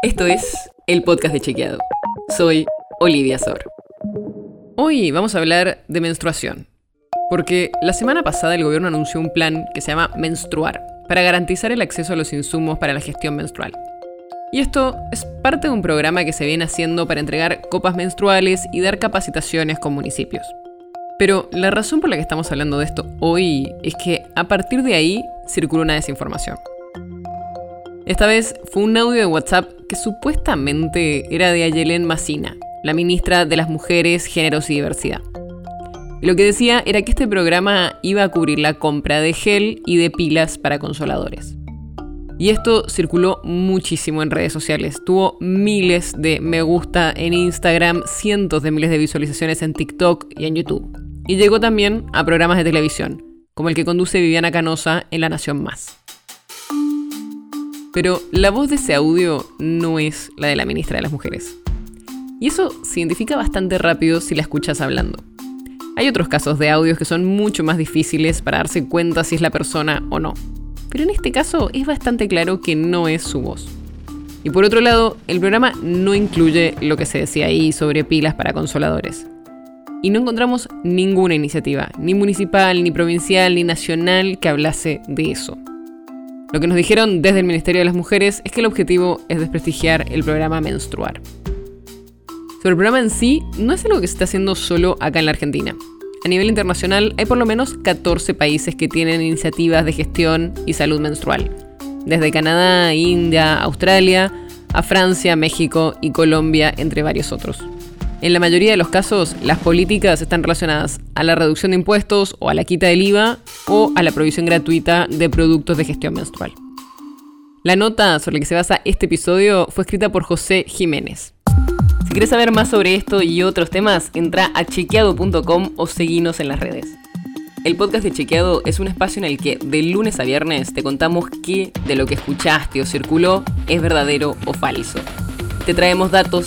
Esto es el podcast de Chequeado. Soy Olivia Sor. Hoy vamos a hablar de menstruación. Porque la semana pasada el gobierno anunció un plan que se llama Menstruar, para garantizar el acceso a los insumos para la gestión menstrual. Y esto es parte de un programa que se viene haciendo para entregar copas menstruales y dar capacitaciones con municipios. Pero la razón por la que estamos hablando de esto hoy es que a partir de ahí circuló una desinformación. Esta vez fue un audio de WhatsApp que supuestamente era de Ayelen Massina, la ministra de las Mujeres, Géneros y Diversidad. lo que decía era que este programa iba a cubrir la compra de gel y de pilas para consoladores. Y esto circuló muchísimo en redes sociales. Tuvo miles de me gusta en Instagram, cientos de miles de visualizaciones en TikTok y en YouTube. Y llegó también a programas de televisión, como el que conduce Viviana Canosa en La Nación Más. Pero la voz de ese audio no es la de la ministra de las Mujeres. Y eso se identifica bastante rápido si la escuchas hablando. Hay otros casos de audios que son mucho más difíciles para darse cuenta si es la persona o no. Pero en este caso es bastante claro que no es su voz. Y por otro lado, el programa no incluye lo que se decía ahí sobre pilas para consoladores. Y no encontramos ninguna iniciativa, ni municipal, ni provincial, ni nacional, que hablase de eso. Lo que nos dijeron desde el Ministerio de las Mujeres es que el objetivo es desprestigiar el programa Menstruar. Sobre el programa en sí, no es algo que se está haciendo solo acá en la Argentina. A nivel internacional hay por lo menos 14 países que tienen iniciativas de gestión y salud menstrual. Desde Canadá, India, Australia, a Francia, México y Colombia, entre varios otros. En la mayoría de los casos, las políticas están relacionadas a la reducción de impuestos o a la quita del IVA o a la provisión gratuita de productos de gestión menstrual. La nota sobre la que se basa este episodio fue escrita por José Jiménez. Si quieres saber más sobre esto y otros temas, entra a chequeado.com o seguinos en las redes. El podcast de Chequeado es un espacio en el que de lunes a viernes te contamos qué de lo que escuchaste o circuló es verdadero o falso. Te traemos datos